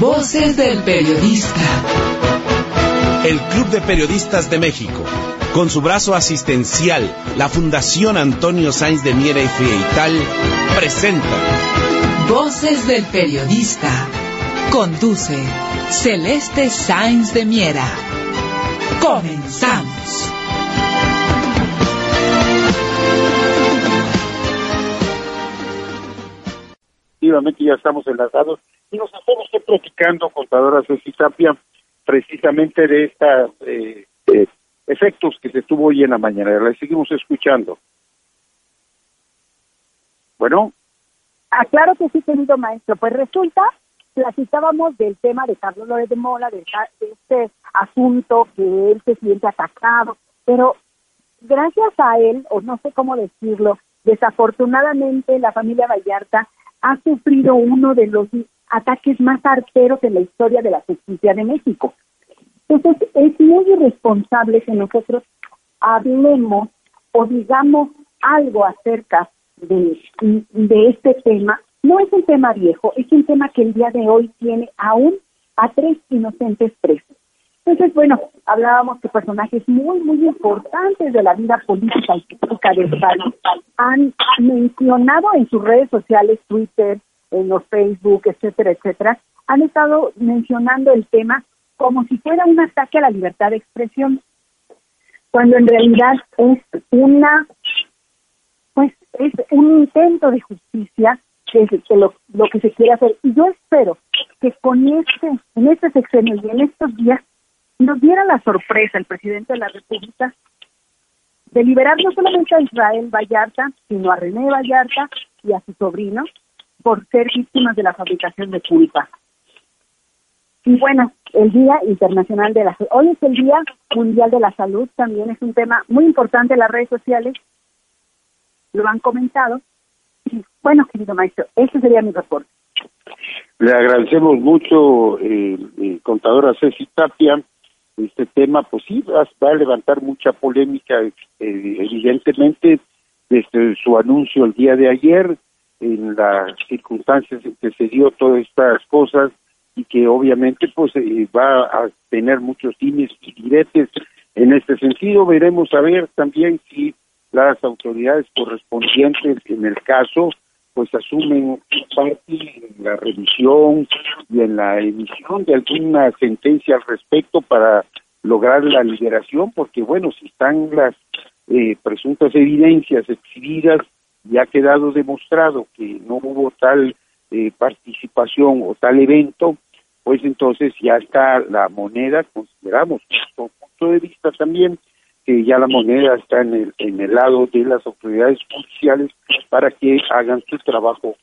Voces del periodista. El Club de Periodistas de México, con su brazo asistencial, la Fundación Antonio Sáenz de Miera y Frieital, presenta Voces del periodista. Conduce Celeste Sáenz de Miera. Comenzamos. Efectivamente, ya estamos enlazados y nos estamos platicando, contadora Ceci Tapia, precisamente de estos eh, eh, efectos que se tuvo hoy en la mañana. La seguimos escuchando. Bueno. Ah, claro que sí, querido maestro. Pues resulta, platicábamos del tema de Carlos López de Mola, de, de este asunto que él se siente atacado, pero gracias a él, o no sé cómo decirlo, desafortunadamente la familia Vallarta ha sufrido uno de los ataques más arteros en la historia de la justicia de México. Entonces, es muy irresponsable que nosotros hablemos o digamos algo acerca de, este tema. No es un tema viejo, es un tema que el día de hoy tiene aún a tres inocentes presos. Entonces, bueno, hablábamos que personajes muy, muy importantes de la vida política y política de España han mencionado en sus redes sociales, Twitter, en los Facebook, etcétera, etcétera, han estado mencionando el tema como si fuera un ataque a la libertad de expresión, cuando en realidad es una, pues es un intento de justicia que lo, lo que se quiere hacer. Y yo espero que con este, en este sexenio y en estos días nos diera la sorpresa el presidente de la República de liberar no solamente a Israel Vallarta, sino a René Vallarta y a su sobrino por ser víctimas de la fabricación de culpa. Y bueno, el Día Internacional de la Hoy es el Día Mundial de la Salud, también es un tema muy importante en las redes sociales, lo han comentado. Bueno, querido maestro, ese sería mi reporte. Le agradecemos mucho, eh, eh, contadora Ceci Tapia, este tema, pues sí, va, a levantar mucha polémica, eh, evidentemente, desde su anuncio el día de ayer, en las circunstancias en que se dio todas estas cosas y que obviamente pues eh, va a tener muchos dimes y diretes en este sentido. Veremos a ver también si las autoridades correspondientes en el caso pues asumen parte en la revisión y en la emisión de alguna sentencia al respecto para lograr la liberación, porque bueno, si están las eh, presuntas evidencias exhibidas y ha quedado demostrado que no hubo tal eh, participación o tal evento, pues entonces ya está la moneda, consideramos, desde punto de vista también, que ya la moneda está en el, en el lado de las autoridades judiciales para que hagan su trabajo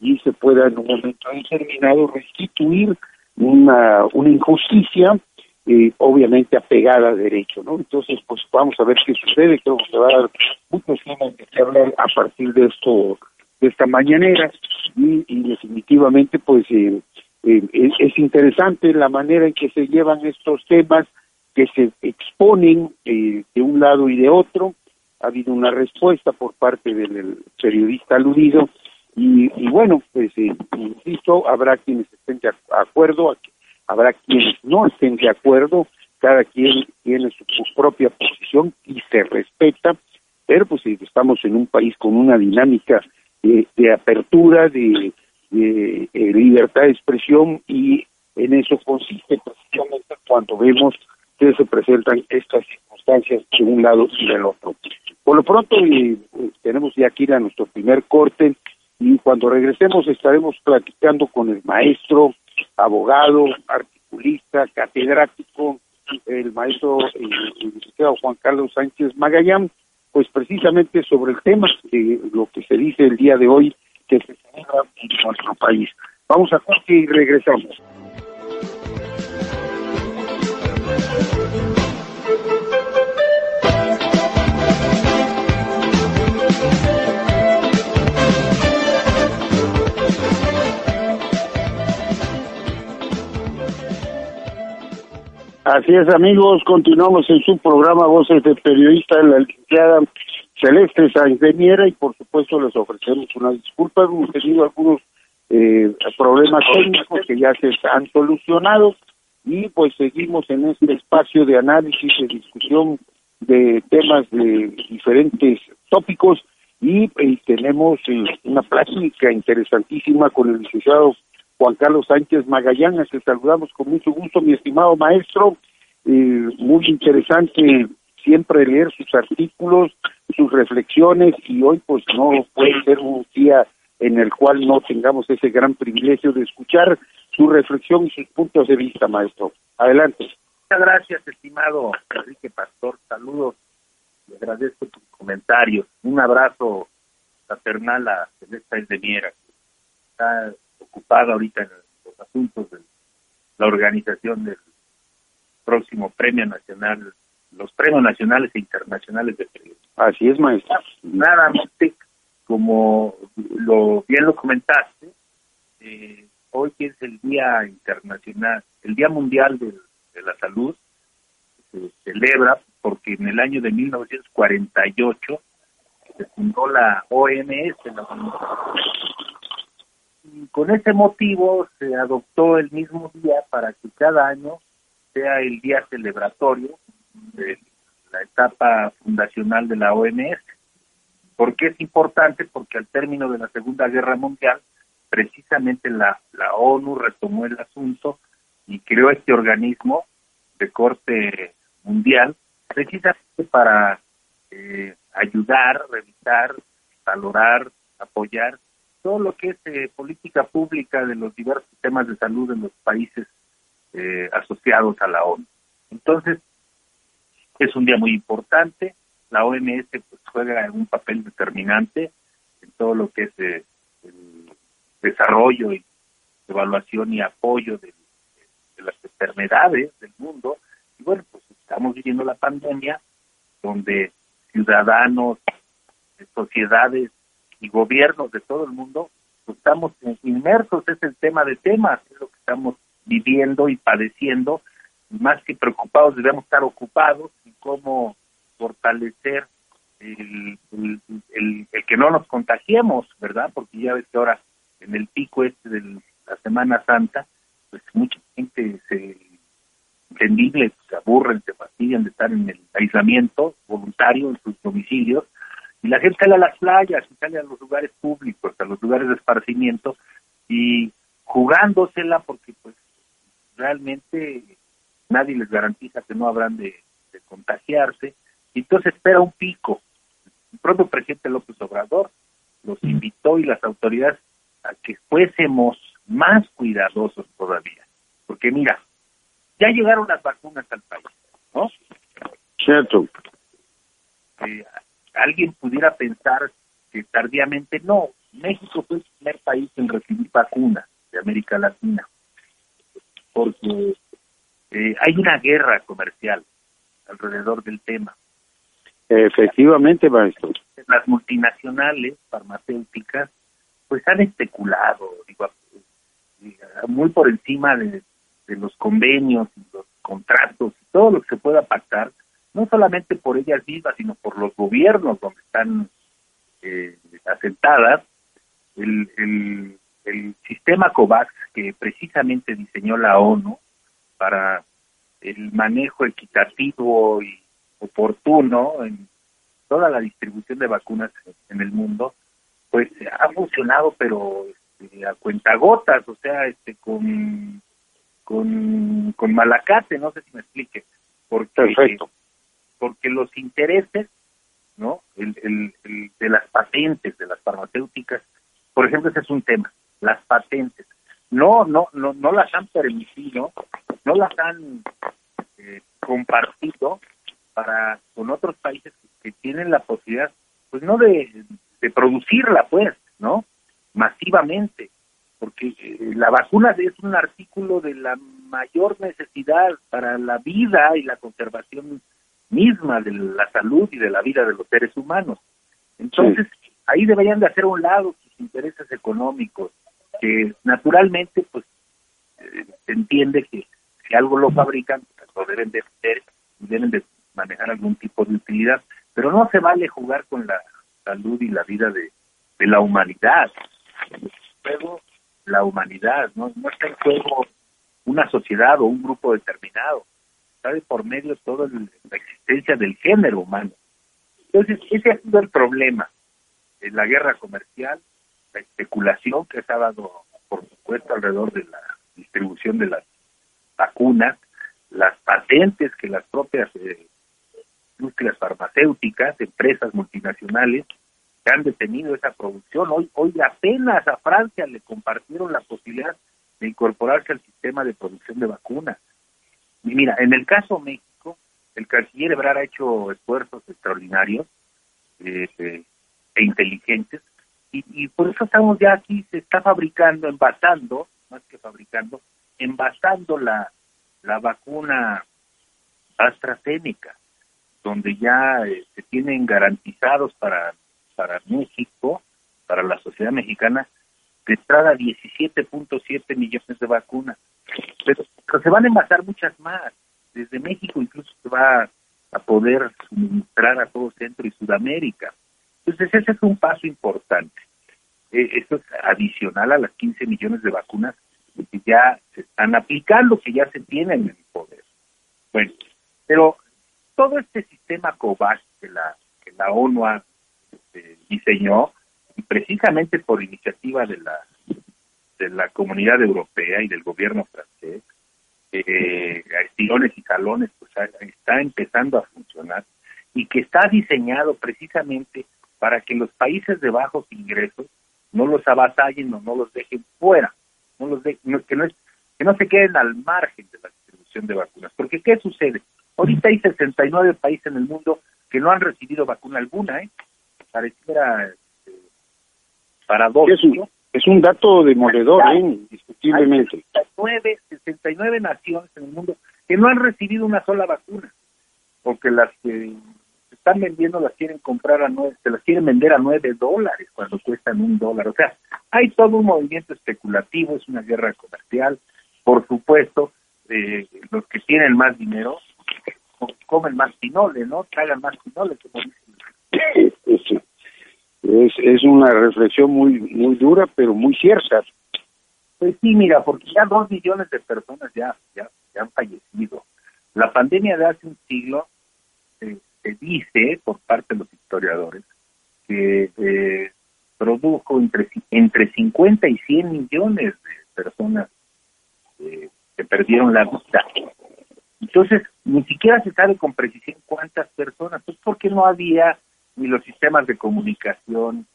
y se pueda en un momento determinado restituir una, una injusticia eh, obviamente apegada a derecho, ¿no? Entonces, pues vamos a ver qué sucede, creo que se va a dar muchos temas que hablar a partir de esto, de esta mañanera, y, y definitivamente, pues, eh, eh, es interesante la manera en que se llevan estos temas, que se exponen eh, de un lado y de otro. Ha habido una respuesta por parte del periodista aludido y, y bueno, pues eh, insisto, habrá quienes estén de acuerdo, habrá quienes no estén de acuerdo, cada quien tiene su, propia posición y se respeta, pero pues estamos en un país con una dinámica de, apertura, de, de libertad de expresión y en eso consiste precisamente cuando vemos que se presentan estas circunstancias de un lado y del otro. Por lo pronto eh, tenemos ya aquí a nuestro primer corte y cuando regresemos estaremos platicando con el maestro, abogado, articulista, catedrático, el maestro eh, Juan Carlos Sánchez Magallán, pues precisamente sobre el tema de lo que se dice el día de hoy que se celebra en nuestro país. Vamos a corte y regresamos. Así es, amigos, continuamos en su programa Voces de Periodista en la licenciada Celeste Miera y por supuesto les ofrecemos una disculpa, hemos tenido algunos eh, problemas técnicos que ya se han solucionado y pues seguimos en este espacio de análisis, de discusión de temas de diferentes tópicos y, tenemos eh, una plática interesantísima con el licenciado Juan Carlos Sánchez Magallanes, que saludamos con mucho gusto, mi estimado maestro, muy interesante siempre leer sus artículos, sus reflexiones y hoy pues no puede ser un día en el cual no tengamos ese gran privilegio de escuchar su reflexión y sus puntos de vista, maestro. Adelante. Muchas gracias, estimado Enrique Pastor. Saludos. Le agradezco tus comentarios. Un abrazo fraternal a Celeste de está ocupada ahorita en los asuntos de la organización del próximo Premio Nacional, los Premios Nacionales e Internacionales de Periodismo. Así es, maestro. Nada más, como lo bien lo comentaste, eh, hoy es el Día Internacional, el Día Mundial de, la Salud, se celebra porque en el año de 1948 se fundó la OMS, y con ese motivo se adoptó el mismo día para que cada año sea el día celebratorio de la etapa fundacional de la OMS. ¿Por qué es importante? Porque al término de la Segunda Guerra Mundial, precisamente la, la ONU retomó el asunto y creó este organismo de corte mundial, precisamente para eh, ayudar, revisar, valorar, apoyar todo lo que es eh, política pública de los diversos temas de salud en los países eh, asociados a la ONU. Entonces, es un día muy importante. La OMS pues, juega un papel determinante en todo lo que es eh, el desarrollo y evaluación y apoyo de, las enfermedades del mundo. Y bueno, pues estamos viviendo la pandemia donde ciudadanos, sociedades y gobiernos de todo el mundo pues, estamos inmersos, es el tema de temas, es lo que estamos viviendo y padeciendo más que preocupados debemos estar ocupados en cómo fortalecer el, el, que no nos contagiemos, ¿verdad? Porque ya ves que ahora en el pico este de la Semana Santa, pues mucha gente se entendible, se aburren, se fastidian de estar en el aislamiento voluntario en sus domicilios, y la gente sale a las playas, y sale a los lugares públicos, a los lugares de esparcimiento, y jugándosela porque pues realmente nadie les garantiza que no habrán de, contagiarse, y entonces espera un pico. El propio presidente López Obrador los invitó y las autoridades a que fuésemos más cuidadosos todavía, porque mira, ya llegaron las vacunas al país, ¿no? Cierto. Eh, alguien pudiera pensar que tardíamente no. México fue el primer país en recibir vacunas de América Latina, porque eh, hay una guerra comercial alrededor del tema. Efectivamente, maestro. Las multinacionales farmacéuticas pues han especulado, digo, eh, muy por encima de, los convenios, los contratos, todo lo que se pueda pactar, no solamente por ellas mismas, sino por los gobiernos donde están eh, asentadas, el, el, sistema COVAX que precisamente diseñó la ONU para el manejo equitativo y oportuno en toda la distribución de vacunas en el mundo, pues ha funcionado, pero este, a cuentagotas, o sea, este, con, con, con malacate, no sé si me explique. Porque, Perfecto. Porque los intereses, ¿no? El, el, de las patentes de las farmacéuticas, por ejemplo, ese es un tema, las patentes. No, no, no, no las han permitido no las han eh, compartido para con otros países que, tienen la posibilidad, pues no de, producirla, pues, ¿no? Masivamente, porque eh, la vacuna es un artículo de la mayor necesidad para la vida y la conservación misma de la salud y de la vida de los seres humanos. Entonces, ahí deberían de hacer a un lado sus intereses económicos, que naturalmente, pues, eh, se entiende que si algo lo fabrican, pues, lo deben de hacer y deben de manejar algún tipo de utilidad, pero no se vale jugar con la salud y la vida de, la humanidad. Luego, la humanidad, ¿no? No está en juego una sociedad o un grupo determinado, está por medio toda la existencia del género humano. Entonces, ese ha sido el problema, la guerra comercial, la especulación que se ha dado, por supuesto, alrededor de la distribución de las vacunas, las patentes que las propias eh, industrias farmacéuticas, empresas multinacionales, que han detenido esa producción. Hoy, hoy apenas a Francia le compartieron la posibilidad de incorporarse al sistema de producción de vacunas. Mira, en el caso México, el canciller Ebrard ha hecho esfuerzos extraordinarios eh, e inteligentes y, y, por eso estamos ya aquí, se está fabricando, envasando, más que fabricando, envasando la, la vacuna AstraZeneca, donde ya se tienen garantizados para para México, para la sociedad mexicana, de entrada 17.7 millones de vacunas. Pero, se van a envasar muchas más. Desde México incluso se va a poder suministrar a todo Centro y Sudamérica. Entonces ese es un paso importante. Eh, esto es adicional a las 15 millones de vacunas que ya se están aplicando, que ya se tienen en el poder. Bueno, pero todo este sistema COVAX que la, que la ONU ha este, diseñó precisamente por iniciativa de la de la comunidad europea y del gobierno francés eh, a estirones y jalones pues está empezando a funcionar y que está diseñado precisamente para que los países de bajos ingresos no los avasallen o no los dejen fuera no los que no que no se queden al margen de la distribución de vacunas porque qué sucede ahorita hay 69 países en el mundo que no han recibido vacuna alguna ¿eh? pareciera este, paradójico. Es un, dato demoledor, ¿eh? indiscutiblemente. Hay 69, naciones en el mundo que no han recibido una sola vacuna, porque las que están vendiendo las quieren comprar a nueve, se las quieren vender a nueve dólares cuando cuestan un dólar. O sea, hay todo un movimiento especulativo, es una guerra comercial. Por supuesto, eh, los que tienen más dinero comen más pinole, ¿no? Tragan más pinole, como dicen es, es una reflexión muy muy dura, pero muy cierta. Pues sí, mira, porque ya dos millones de personas ya, ya, han fallecido. La pandemia de hace un siglo eh, se dice por parte de los historiadores que eh, produjo entre, entre 50 y 100 millones de personas eh, que perdieron la vida. Entonces, ni siquiera se sabe con precisión cuántas personas, pues porque no había ni los sistemas de comunicación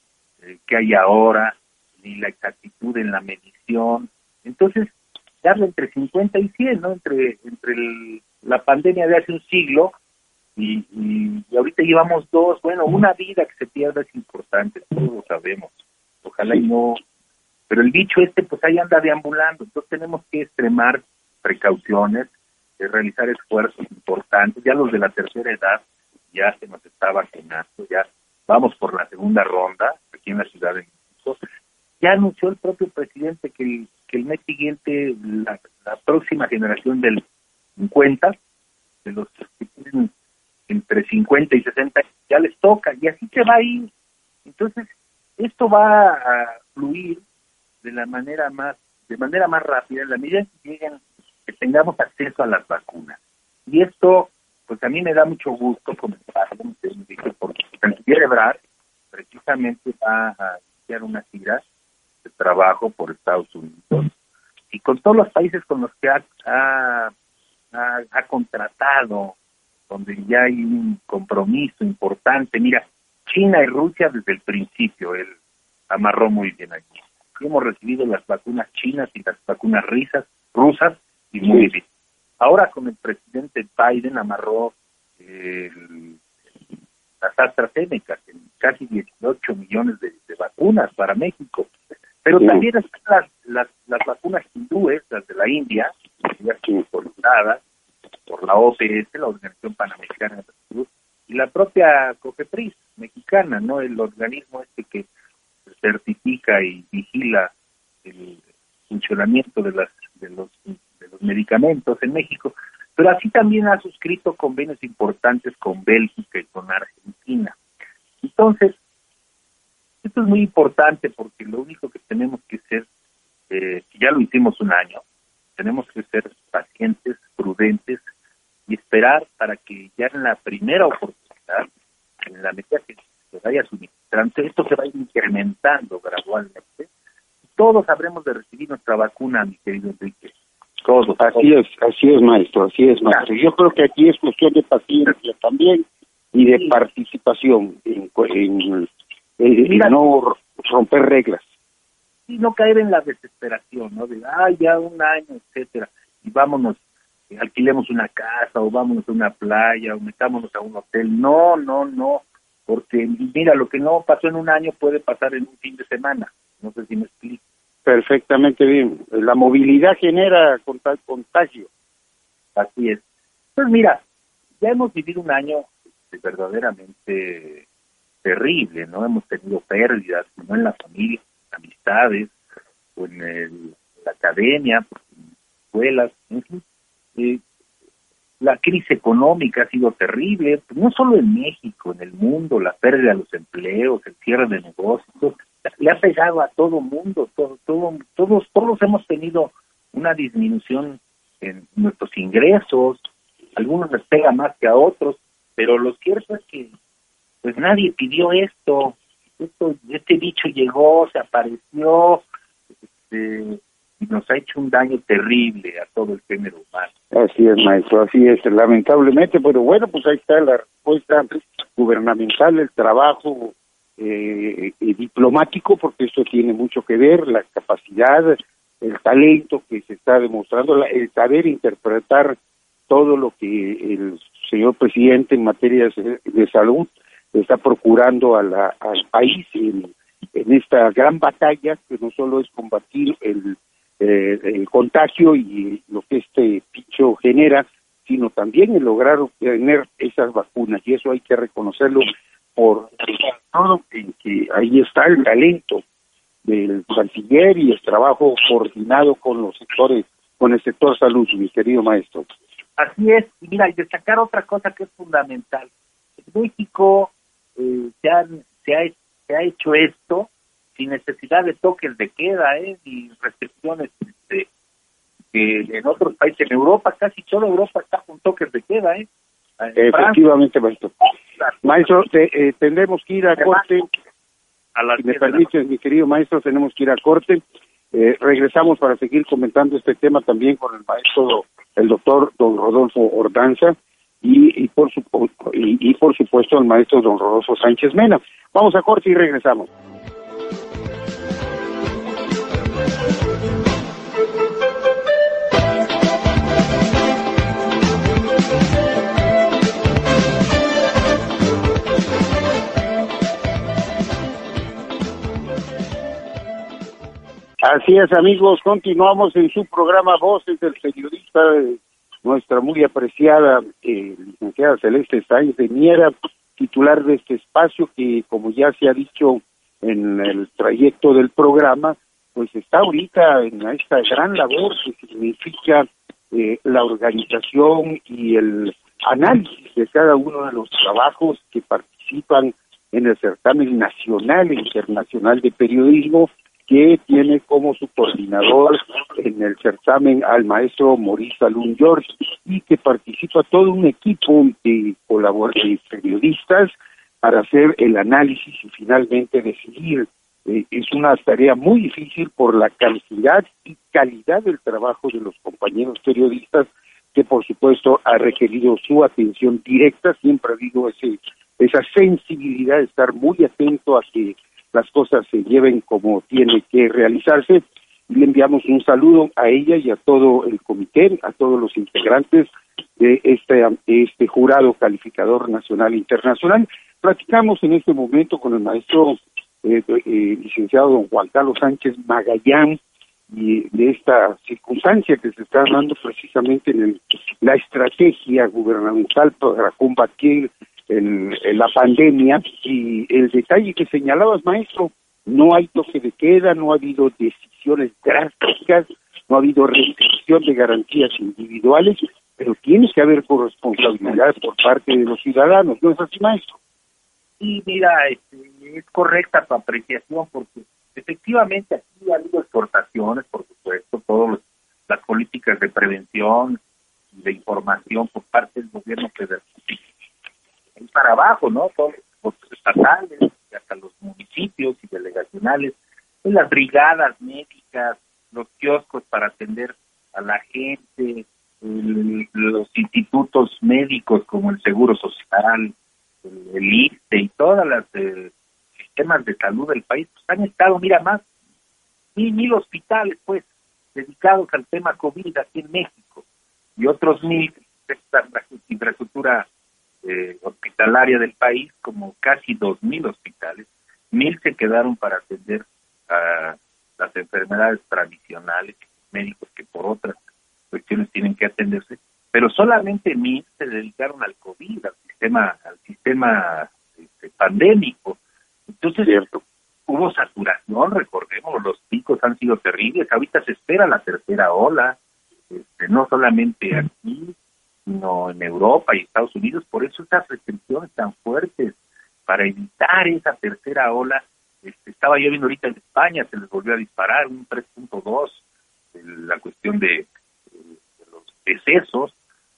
eh, que hay ahora, ni la exactitud en la medición. Entonces, darle entre 50 y 100, ¿no? Entre, entre la pandemia de hace un siglo y, y, ahorita llevamos dos. Bueno, una vida que se pierda es importante, todos lo sabemos. Ojalá y no. Pero el bicho este, pues ahí anda deambulando. Entonces tenemos que extremar precauciones, eh, realizar esfuerzos importantes. Ya los de la tercera edad, ya se nos está vacunando, ya vamos por la segunda ronda aquí en la Ciudad de México. Ya anunció el propio presidente que el, mes siguiente la, próxima generación del 50, de los que tienen entre 50 y 60, ya les toca y así se va a ir. Entonces, esto va a fluir de la manera más de manera más rápida en la medida que lleguen que tengamos acceso a las vacunas. Y esto pues a mí me da mucho gusto comentarlo, porque el canciller Ebrard precisamente va a iniciar una gira de trabajo por Estados Unidos y con todos los países con los que ha, ha, ha, contratado, donde ya hay un compromiso importante. Mira, China y Rusia desde el principio, él amarró muy bien aquí. Hemos recibido las vacunas chinas y las vacunas risas, rusas y muy bien. Ahora con el presidente Biden amarró las AstraZeneca, casi 18 millones de, vacunas para México. Pero también están las, las, vacunas hindúes, las de la India, que ya solicitadas por la OPS, la Organización Panamericana de Salud, y la propia COFEPRIS mexicana, ¿no? El organismo este que certifica y vigila el funcionamiento de las de los medicamentos en México, pero así también ha suscrito convenios importantes con Bélgica y con Argentina. Entonces, esto es muy importante porque lo único que tenemos que hacer eh, ya lo hicimos un año, tenemos que ser pacientes, prudentes y esperar para que ya en la primera oportunidad, en la medida que se vaya suministrando, esto se va incrementando gradualmente, todos habremos de recibir nuestra vacuna, mi querido Enrique. Todos. Así es, así es, maestro, así es, maestro. Yo creo que aquí es cuestión de paciencia también y de participación en, no romper reglas. Y no caer en la desesperación, ¿no? De, ay, ya un año, etcétera, y vámonos, eh, alquilemos una casa o vámonos a una playa o metámonos a un hotel. No, no, no, porque mira, lo que no pasó en un año puede pasar en un fin de semana. No sé si me explico. Perfectamente bien. La movilidad genera contagio. Así es. Pues mira, ya hemos vivido un año verdaderamente terrible, ¿no? Hemos tenido pérdidas, no en la familia, en amistades, o en la academia, en escuelas, eh, la crisis económica ha sido terrible, no solo en México, en el mundo, la pérdida de los empleos, el cierre de negocios, pegado a todo mundo, todo, todo, todos, todos hemos tenido una disminución en nuestros ingresos, algunos les pega más que a otros, pero lo cierto es que pues nadie pidió esto, esto este bicho llegó, se apareció, este, y nos ha hecho un daño terrible a todo el género humano. Así es, maestro, así es, lamentablemente, pero bueno, pues ahí está la respuesta gubernamental, el trabajo eh, diplomático, porque esto tiene mucho que ver, la capacidad, el talento que se está demostrando, el saber interpretar todo lo que el señor presidente en materia de, salud está procurando a la, al país en, esta gran batalla que no solo es combatir el, eh, el contagio y lo que este picho genera, sino también el lograr obtener esas vacunas y eso hay que reconocerlo por todo en que ahí está el talento del canciller y el trabajo coordinado con los sectores, con el sector salud, mi querido maestro. Así es, y mira, y destacar otra cosa que es fundamental. En México eh, se, han, se, ha, se ha hecho esto sin necesidad de toques de queda, ¿eh? ni restricciones este, que en otros países, en Europa, casi toda Europa está con toques de queda. ¿eh? Efectivamente, maestro. Maestro, eh, tendremos que ir a corte. A si me permites, mi querido maestro, tenemos que ir a corte. Eh, regresamos para seguir comentando este tema también con el maestro, el doctor don Rodolfo Ordanza y, y, por, su, y, y por supuesto el maestro don Rodolfo Sánchez Mena. Vamos a corte y regresamos. Así es, amigos, continuamos en su programa Voces del Periodista, nuestra muy apreciada eh, licenciada Celeste Sáenz de Miera, titular de este espacio que, como ya se ha dicho en el trayecto del programa, pues está ahorita en esta gran labor que significa eh, la organización y el análisis de cada uno de los trabajos que participan en el certamen nacional e internacional de periodismo que tiene como su coordinador en el certamen al maestro Maurice Salun George y que participa todo un equipo de colaboradores periodistas para hacer el análisis y finalmente decidir. Eh, es una tarea muy difícil por la cantidad y calidad del trabajo de los compañeros periodistas que por supuesto ha requerido su atención directa, siempre habido ese, esa sensibilidad de estar muy atento a que las cosas se lleven como tiene que realizarse. Le enviamos un saludo a ella y a todo el comité, a todos los integrantes de este, este jurado calificador nacional e internacional. Platicamos en este momento con el maestro eh, eh, licenciado don Juan Carlos Sánchez Magallán y de esta circunstancia que se está dando precisamente en la estrategia gubernamental para combatir en, la pandemia y el detalle que señalabas, maestro, no hay toque de queda, no ha habido decisiones drásticas, no ha habido restricción de garantías individuales, pero tiene que haber corresponsabilidad por parte de los ciudadanos, ¿no es así, maestro? Sí, mira, este, es correcta tu apreciación porque efectivamente aquí ha habido exportaciones, por supuesto, todas las políticas de prevención, de información por parte del gobierno federal. Y para abajo, ¿no? Todos los estatales, hasta los municipios y delegacionales, las brigadas médicas, los kioscos para atender a la gente, los institutos médicos como el Seguro Social, el, el y todas las eh, sistemas de salud del país pues, han estado, mira más, mil, mil hospitales pues dedicados al tema COVID aquí en México y otros mil esta infraestructura eh, hospitalaria del país como casi dos mil hospitales, mil se quedaron para atender a las enfermedades tradicionales, médicos que por otras cuestiones tienen que atenderse, pero solamente mil se dedicaron al COVID, al sistema, al sistema este, pandémico. Entonces, hubo saturación, recordemos, los picos han sido terribles, ahorita se espera la tercera ola, este, no solamente aquí, sino en Europa y Estados Unidos, por eso estas restricciones tan fuertes, para evitar esa tercera ola, este, estaba yo viendo ahorita en España, se les volvió a disparar un 3.2, la cuestión de, los decesos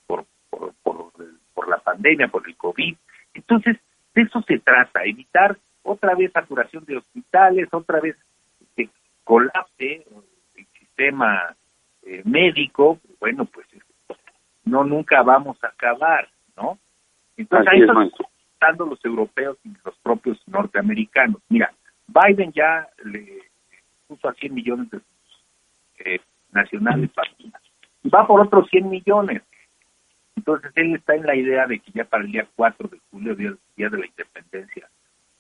por, por, por, la pandemia, por el COVID. Entonces, de eso se trata, evitar otra vez saturación de hospitales, otra vez que colapse el sistema eh, médico, bueno, pues no nunca vamos a acabar, ¿no? Entonces ahí están estando los europeos y los propios norteamericanos. Mira, Biden ya le puso a 100 millones de eh, nacionales vacunas. Y va por otros 100 millones. Entonces él está en la idea de que ya para el día 4 de julio, día, día de la independencia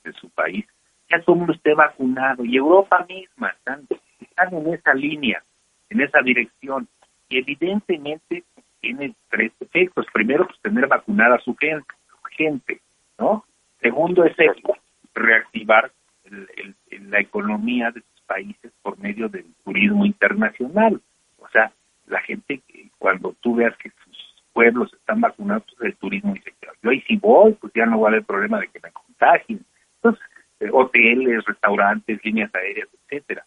de su país, ya todo el mundo esté vacunado. Y Europa misma están, están en esa línea, en esa dirección. Y evidentemente tiene tres efectos. Primero, pues tener vacunada a su gente, gente ¿no? Segundo es reactivar la economía de sus países por medio del turismo internacional. O sea, la gente, cuando tú veas que sus pueblos están vacunados, pues el turismo dice, yo ahí si voy, pues ya no va a haber problema de que me contagien. Entonces, eh, hoteles, restaurantes, líneas aéreas, etcétera.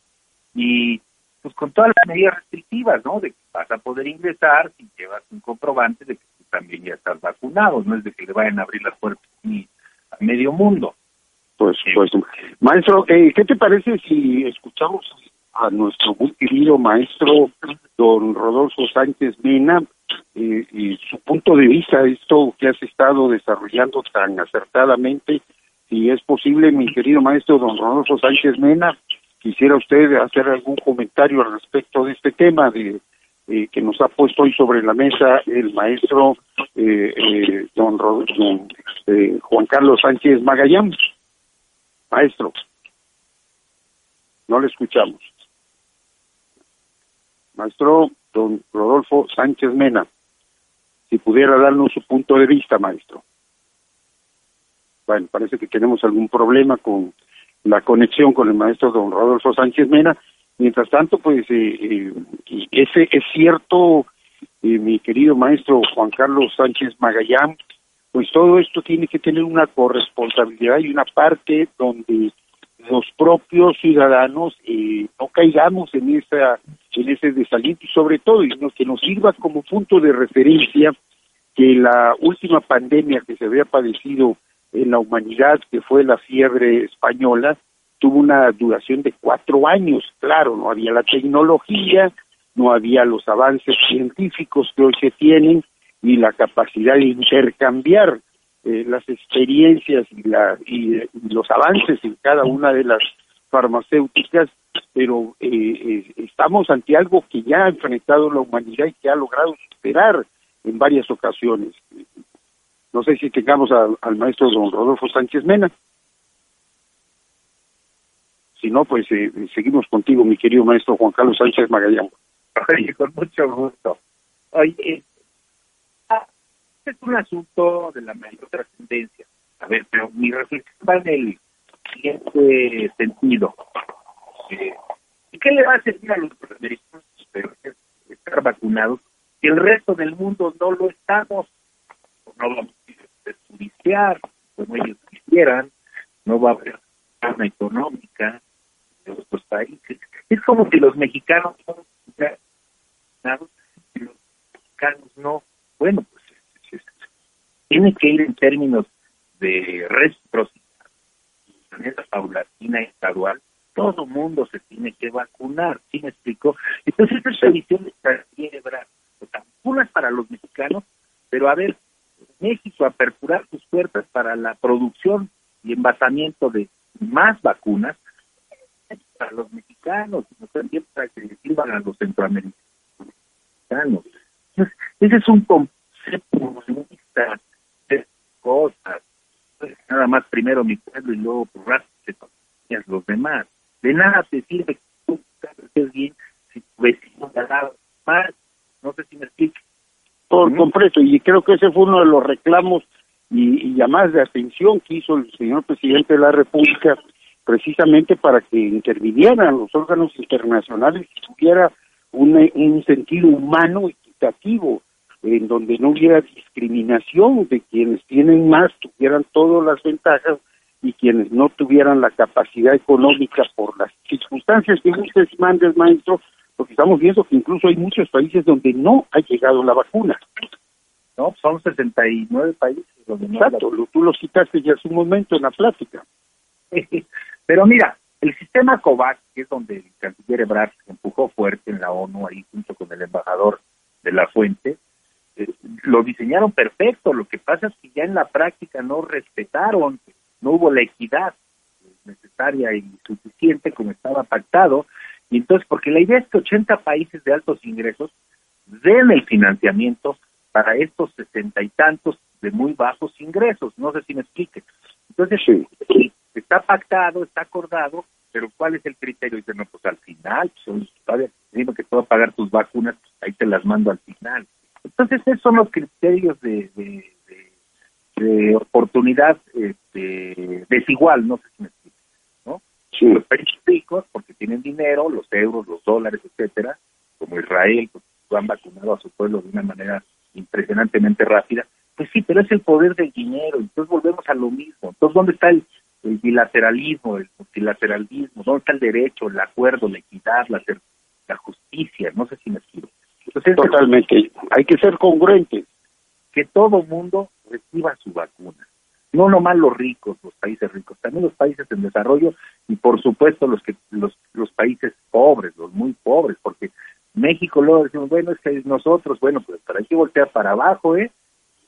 Y pues con todas las medidas restrictivas, ¿no? De que vas a poder ingresar si llevas un comprobante de que tú también ya estás vacunado, no es de que le vayan a abrir las puertas a medio mundo. Pues, pues, maestro, eh, ¿qué te parece si escuchamos a nuestro muy querido maestro don Rodolfo Sánchez Mena eh, y su punto de vista de esto que has estado desarrollando tan acertadamente? Si es posible, mi querido maestro don Rodolfo Sánchez Mena, quisiera usted hacer algún comentario al respecto de este tema de eh, que nos ha puesto hoy sobre la mesa el maestro eh, don, don Juan Carlos Sánchez Magallán. Maestro, no le escuchamos. Maestro don Rodolfo Sánchez Mena, si pudiera darnos su punto de vista, maestro. Bueno, parece que tenemos algún problema con la conexión con el maestro don Rodolfo Sánchez Mena. Mientras tanto, pues eh, eh ese es cierto, eh, mi querido maestro Juan Carlos Sánchez Magallán, pues todo esto tiene que tener una corresponsabilidad y una parte donde los propios ciudadanos eh, no caigamos en esa en ese desaliento y sobre todo y que nos sirva como punto de referencia que la última pandemia que se había padecido en la humanidad que fue la fiebre española tuvo una duración de cuatro años claro no había la tecnología no había los avances científicos que hoy se tienen y la capacidad de intercambiar eh, las experiencias y, la, y, los avances en cada una de las farmacéuticas, pero eh, estamos ante algo que ya ha enfrentado la humanidad y que ha logrado superar en varias ocasiones. No sé si tengamos al maestro don Rodolfo Sánchez Mena. Si no, pues seguimos contigo, mi querido maestro Juan Carlos Sánchez Magallán. con mucho gusto. Oye, es un asunto de la mayor trascendencia. A ver, pero mi reflexión va en el siguiente sentido. Eh, ¿Y qué le va a servir a los americanos estar vacunados si el resto del mundo no lo estamos? No vamos a judiciar como ellos quisieran, no va a haber arma económica de otros países. Es como si los mexicanos son y los mexicanos no. Bueno, pues tiene que ir en términos de reciprocidad, de manera paulatina y gradual. Todo mundo se tiene que vacunar, ¿sí me explico? Entonces, esta es visión de vacunas para los mexicanos, pero a ver, México aperturar sus puertas para la producción y envasamiento de más vacunas para los mexicanos, no también para que sirvan a los centroamericanos. Entonces, ese es un concepto de cosas. Nada más primero mi pueblo y luego los demás. De nada te sirve que tú estés bien si tu vecino te ha mal. No sé si me explico. Por completo, y creo que ese fue uno de los reclamos y, y llamadas de atención que hizo el señor presidente de la República precisamente para que intervinieran los órganos internacionales y tuviera un, un sentido humano equitativo, en donde no hubiera discriminación de quienes tienen más, tuvieran todas las ventajas y quienes no tuvieran la capacidad económica por las circunstancias que usted mandes, maestro, estamos viendo que incluso hay muchos países donde no ha llegado la vacuna. No, son 69 países donde no Exacto, tú lo citaste ya hace un momento en la plática. Pero mira, el sistema COVAX, que es donde el canciller Ebrard empujó fuerte en la ONU, ahí junto con el embajador de la Fuente, eh, lo diseñaron perfecto. Lo que pasa es que ya en la práctica no respetaron, no hubo la equidad necesaria y suficiente como estaba pactado. Y entonces, porque la idea es que 80 países de altos ingresos den el financiamiento para estos sesenta y tantos de muy bajos ingresos. No sé si me explique. Entonces, sí está pactado, está acordado, pero ¿cuál es el criterio? Dice, no, pues al final, pues, todavía digo que puedo pagar tus vacunas, pues, ahí te las mando al final. Entonces, esos son los criterios de, de, de, oportunidad este, desigual, no sé si me ¿no? Los países ricos, porque tienen dinero, los euros, los dólares, etcétera, como Israel, pues han vacunado a su pueblo de una manera impresionantemente rápida, pues sí, pero es el poder del dinero, entonces volvemos a lo mismo. Entonces, ¿dónde está el, el bilateralismo, el multilateralismo, dónde está el derecho, el acuerdo, la equidad, la, la justicia, no sé si me explico. Totalmente, hay que ser congruentes. Que todo mundo reciba su vacuna. No nomás los ricos, los países ricos, también los países en desarrollo y por supuesto los que los, los países pobres, los muy pobres, porque México luego decimos, bueno, es que nosotros, bueno, pues para hay que voltear para abajo, ¿eh?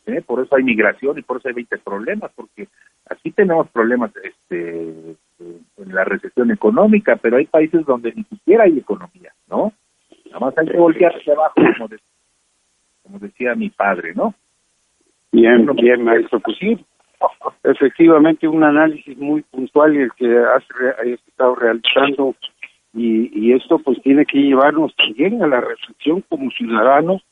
¿eh? Por eso hay migración y por eso hay 20 problemas, porque aquí tenemos problemas este, en la recesión económica, pero hay países donde ni siquiera hay economía, ¿no? Nada más hay que voltear hacia abajo, como, como decía mi padre, ¿no? Bien, bien, maestro. Pues sí, efectivamente un análisis muy puntual el que has, estado realizando y, y esto pues tiene que llevarnos también a la reflexión como ciudadanos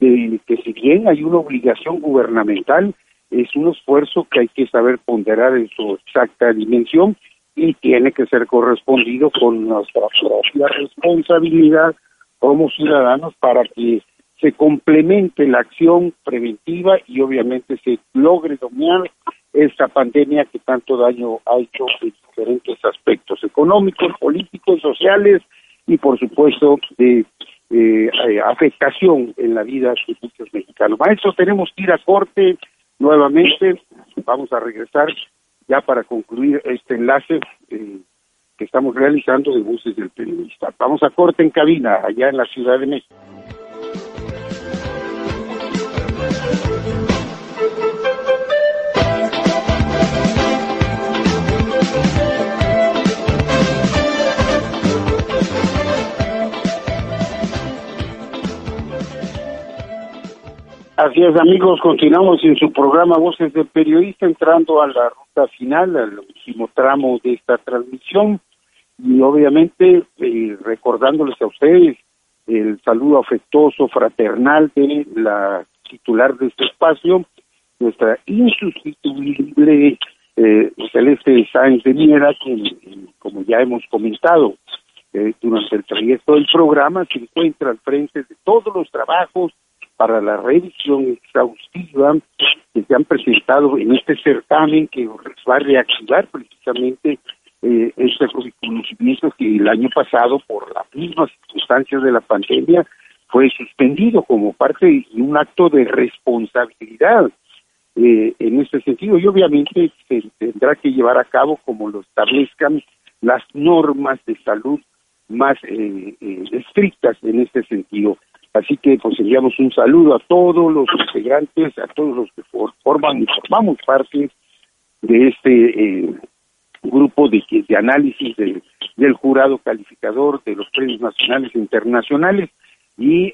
de que si bien hay una obligación gubernamental, es un esfuerzo que hay que saber ponderar en su exacta dimensión y tiene que ser correspondido con nuestra propia responsabilidad como ciudadanos para que se complemente la acción preventiva y obviamente se logre dominar esta pandemia que tanto daño ha hecho en diferentes aspectos económicos, políticos, sociales y por supuesto de eh, eh, afectación en la vida de muchos mexicanos. Maestro, tenemos que ir corte nuevamente. Vamos a regresar ya para concluir este enlace eh, que estamos realizando de buses del periodista. Vamos a corte en cabina, allá en la Ciudad de México. Así es, amigos, continuamos en su programa Voces del Periodista, entrando a la ruta final, al último tramo de esta transmisión, y obviamente eh, recordándoles a ustedes el saludo afectuoso, fraternal de la titular de este espacio, nuestra insustituible eh, Celeste Sáenz de Miera, que, como ya hemos comentado eh, durante el trayecto del programa, se encuentra al frente de todos los trabajos para la revisión exhaustiva que se han presentado en este certamen que va a reactivar precisamente eh, este conocimiento que el año pasado, por las mismas circunstancias de la pandemia, fue suspendido como parte de un acto de responsabilidad eh, en este sentido y obviamente se tendrá que llevar a cabo como lo establezcan las normas de salud más eh, eh, estrictas en este sentido. Así que pues enviamos un saludo a todos los integrantes, a todos los que forman y formamos parte de este grupo de, de análisis del jurado calificador de los premios nacionales e internacionales. Y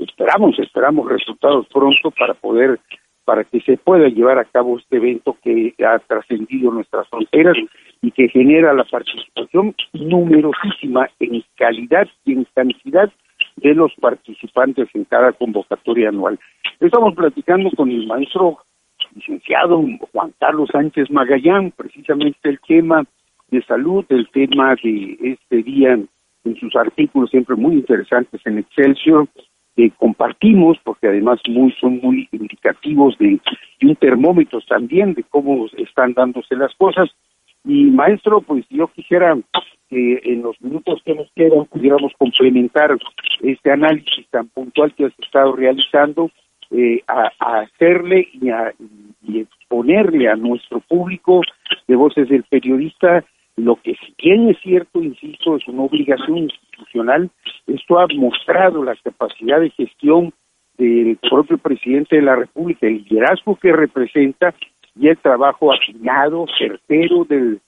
esperamos, esperamos resultados pronto para poder para que se pueda llevar a cabo este evento que ha trascendido nuestras fronteras y que genera la participación numerosísima en calidad y en cantidad de los participantes en cada convocatoria anual. Estamos platicando con el maestro licenciado Juan Carlos Sánchez Magallán, precisamente el tema de salud, el tema de este día en sus artículos siempre muy interesantes en Excelsior, que compartimos, porque además muy, son muy indicativos de, un termómetro también de cómo están dándose las cosas. Y maestro, pues yo quisiera que en los minutos que nos quedan pudiéramos complementar este análisis tan puntual que has estado realizando, eh, a, hacerle y, a, y exponerle a nuestro público de voces del periodista lo que si bien es cierto, insisto, es una obligación institucional, esto ha mostrado la capacidad de gestión del propio presidente de la República, el liderazgo que representa y el trabajo afinado, certero del,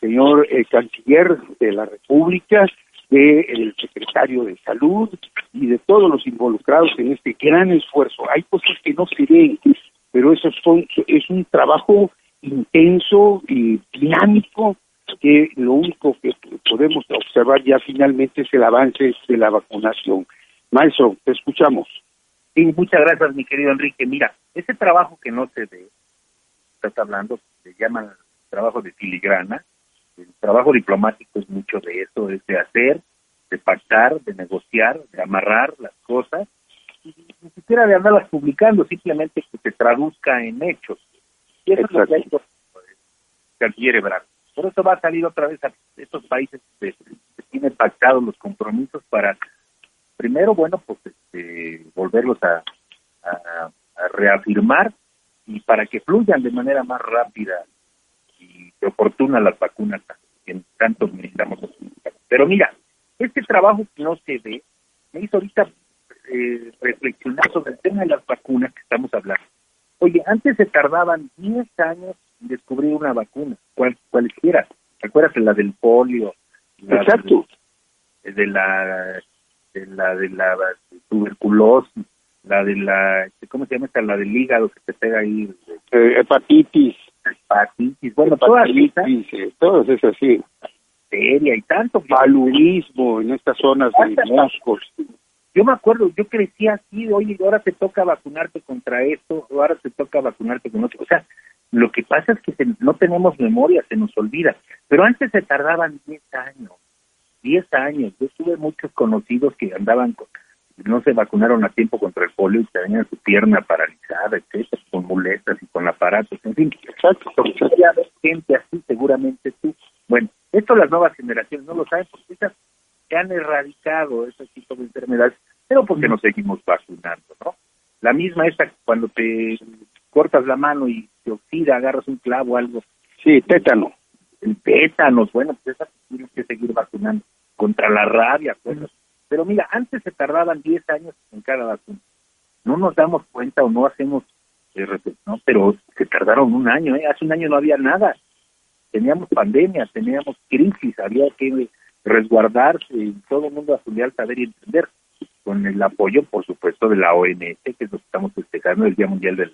señor eh, canciller de la República, del secretario de Salud y de todos los involucrados en este gran esfuerzo. Hay cosas que no se ven, pero eso es un trabajo intenso y dinámico que lo único que podemos observar ya finalmente es el avance de la vacunación. Maestro, te escuchamos. Sí, muchas gracias, mi querido Enrique. Mira, ese trabajo que no se ve, estás hablando, se llama trabajo de filigrana. El trabajo diplomático es mucho de eso, es de hacer, de pactar, de negociar, de amarrar las cosas, y ni siquiera de andarlas publicando, simplemente que se traduzca en hechos. Y eso es lo que ha hecho canciller Ebrard. Por eso va a salir otra vez a estos países que, tienen pactados los compromisos para, primero, bueno, pues este, volverlos a, reafirmar y para que fluyan de manera más rápida y oportuna las vacunas que tanto necesitamos. Pero mira, este trabajo que no se ve me hizo ahorita eh, reflexionar sobre el tema de las vacunas que estamos hablando. Oye, antes se tardaban 10 años descubrir una vacuna, cual, cualquiera. ¿Recuerdas la del polio? Exacto. de la de la de la tuberculosis, la de la ¿cómo se llama esta? La del hígado que te pega ahí. Eh, hepatitis. Hepatitis. Bueno, hepatitis, todas, esas sí. Seria y tanto. Paludismo en estas zonas de moscos. Yo me acuerdo, yo crecí así, oye, ahora te toca vacunarte contra esto, ahora te toca vacunarte con otro. O sea, lo que pasa es que no tenemos memoria, se nos olvida. Pero antes se tardaban 10 años, 10 años. Yo tuve muchos conocidos que andaban, con, no se vacunaron a tiempo contra el polio y tenían su pierna paralizada, etcétera, con muletas y con aparatos, en fin. Exacto. gente así, seguramente tú. Bueno, esto las nuevas generaciones no lo saben porque esas se han erradicado ese tipo de enfermedades, pero porque nos seguimos vacunando, ¿no? La misma esta cuando te cortas la mano y te oxida, agarras un clavo o algo. Sí, tétano. El tétanos, bueno, pues esa tienes que seguir vacunando contra la rabia, pues. Pero mira, antes se tardaban 10 años en cada vacuna. No nos damos cuenta o no hacemos, eh, no, pero se tardaron un año, ¿eh? Hace un año no había nada. Teníamos pandemia, teníamos crisis, había que resguardarse todo el mundo a su leal saber y entender, con el apoyo, por supuesto, de la OMS, que es lo que estamos festejando el Día Mundial de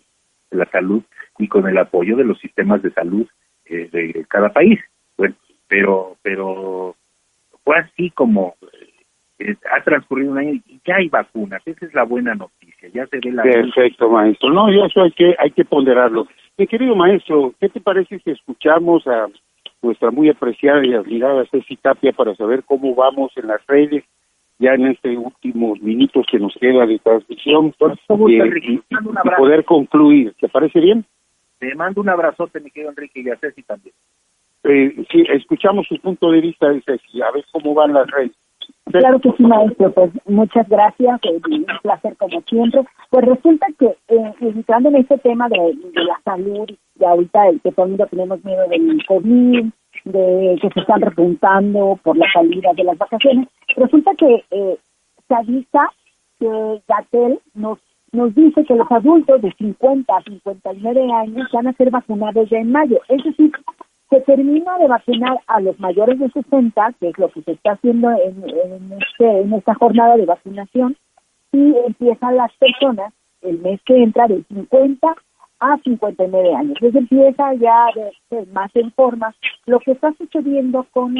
la Salud, y con el apoyo de los sistemas de salud eh, de cada país. Bueno, pero, pero fue así como eh, ha transcurrido un año y ya hay vacunas, esa es la buena noticia, ya se ve la... Perfecto, maestro. No, y eso hay que, hay que ponderarlo. Mi querido maestro, ¿qué te parece si escuchamos a nuestra muy apreciada y admirada Ceci Tapia para saber cómo vamos en las redes ya en este últimos minutos que nos queda de transmisión eh, y, poder concluir. ¿Te parece bien? Te mando un abrazote, mi querido Enrique, y a Ceci también. eh, sí, escuchamos su punto de vista, Ceci, a ver cómo van las redes. Claro que sí, maestro. Pues muchas gracias. Eh, un placer como siempre. Pues resulta que, eh, entrando en este tema de, la salud, de ahorita el que todo el mundo tenemos miedo del COVID, de que se están repuntando por la salida de las vacaciones, resulta que eh, se avisa que Gatel nos nos dice que los adultos de 50 a 59 años van a ser vacunados ya en mayo. Es decir, se termina de vacunar a los mayores de 60, que es lo que se está haciendo en, en, este, en esta jornada de vacunación, y empiezan las personas el mes que entra de 50 a 59 años. Entonces empieza ya de ser más en forma lo que está sucediendo con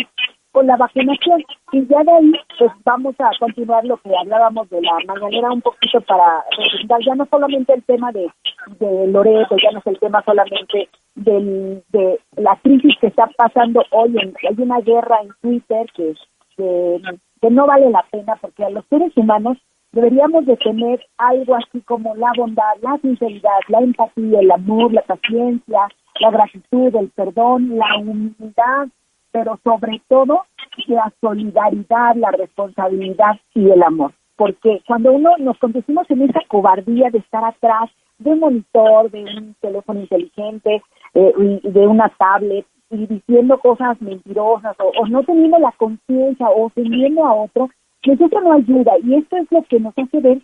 con la vacunación. Y ya de ahí, pues vamos a continuar lo que hablábamos de la mañanera un poquito para representar ya no solamente el tema de, de Loreto, ya no es el tema solamente del, de la crisis que está pasando hoy. En, hay una guerra en Twitter que, que, que no vale la pena porque a los seres humanos deberíamos de tener algo así como la bondad, la sinceridad, la empatía, el amor, la paciencia, la gratitud, el perdón, la humildad, pero sobre todo la solidaridad, la responsabilidad y el amor. Porque cuando uno nos conducimos en esa cobardía de estar atrás de un monitor, de un teléfono inteligente, eh, de una tablet, y diciendo cosas mentirosas, o, no teniendo la conciencia, o ofendiendo a otro, pues eso no ayuda. Y esto es lo que nos hace ver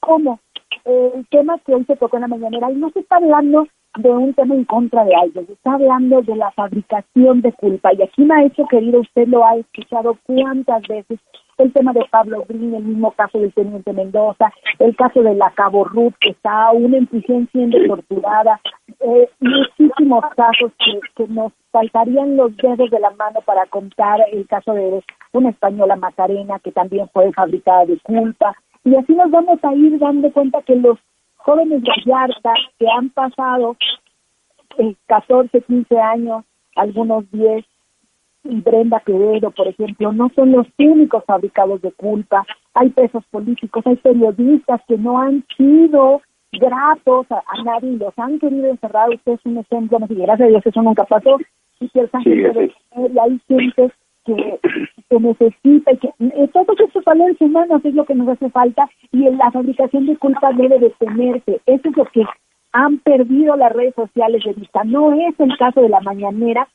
cómo el tema que hoy se tocó en la mañanera, y no se está hablando de un tema en contra de alguien, está hablando de la fabricación de culpa. Y aquí, maestro querido, usted lo ha escuchado cuántas veces, el tema de Pablo Green, el mismo caso del teniente Mendoza, el caso de la Cabo Ruth, que está aún en prisión siendo torturada, eh, muchísimos casos que, que nos faltarían los dedos de la mano para contar el caso de una española Macarena, que también fue fabricada de culpa, y así nos vamos a ir dando cuenta que los jóvenes de Yarta que han pasado eh, 14, 15 años, algunos 10, y Brenda Quevedo, por ejemplo, no son los únicos fabricados de culpa. Hay pesos políticos, hay periodistas que no han sido gratos a, nadie los han querido encerrar. Usted es un ejemplo, no sé, gracias a Dios eso nunca pasó. Y que el sí, y hay gente que, que necesita y que eh, todos estos valores humanos es lo que nos hace falta y la fabricación de culpa debe detenerse. Eso es lo que han perdido las redes sociales de vista. No es el caso de la mañanera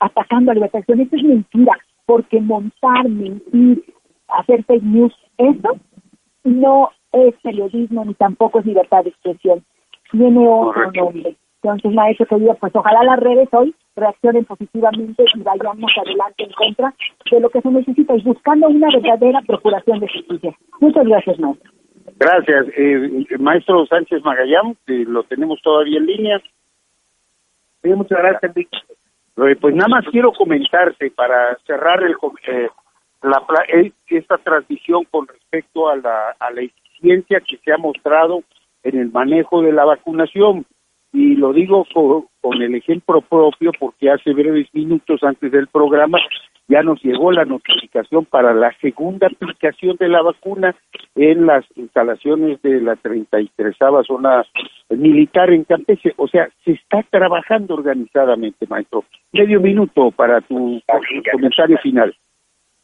atacando a libertad de Esto es mentira, porque montar, mentir, hacer fake news, eso no es periodismo ni tampoco es libertad de expresión. Tiene otro nombre. Entonces, maestro querido, pues ojalá las redes hoy reaccionen positivamente y vayamos adelante en contra de lo que se necesita y buscando una verdadera procuración de justicia. Muchas gracias, maestro. Gracias. Eh, maestro Sánchez Magallán, que lo tenemos todavía en línea. Sí, muchas gracias, eh, Pues nada más quiero comentarte para cerrar el, eh, la, esta transmisión con respecto a la, a la eficiencia que se ha mostrado en el manejo de la vacunación y lo digo con, el ejemplo propio porque hace breves minutos antes del programa ya nos llegó la notificación para la segunda aplicación de la vacuna en las instalaciones de la 33 zona militar en Campeche. O sea, se está trabajando organizadamente, maestro. Medio minuto para tu, comentario final.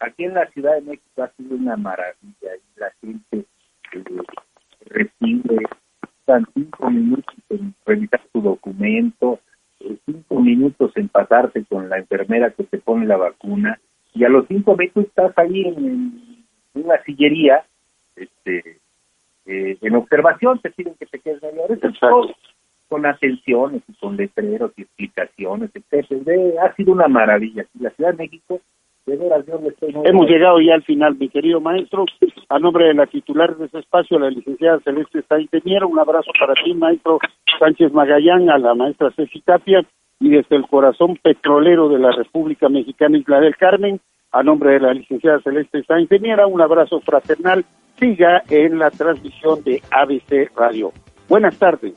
Aquí en la Ciudad de México ha sido una maravilla y la gente eh, recibe cinco minutos en revisar tu documento, eh, cinco minutos en pasarte con la enfermera que te pone la vacuna, y a los cinco minutos estás ahí en, una sillería, este, eh, en observación, te piden que te quedes hora, con atenciones y con letreros y explicaciones, etcétera. Ha sido una maravilla. La Ciudad de México Hemos llegado ya al final, mi querido maestro. A nombre de la titular de ese espacio, la licenciada Celeste Sainz un abrazo para ti, maestro Sánchez Magallán, a la maestra Ceci Tapia, y desde el corazón petrolero de la República Mexicana, Isla del Carmen, a nombre de la licenciada Celeste Sainz un abrazo fraternal. Siga en la transmisión de ABC Radio. Buenas tardes.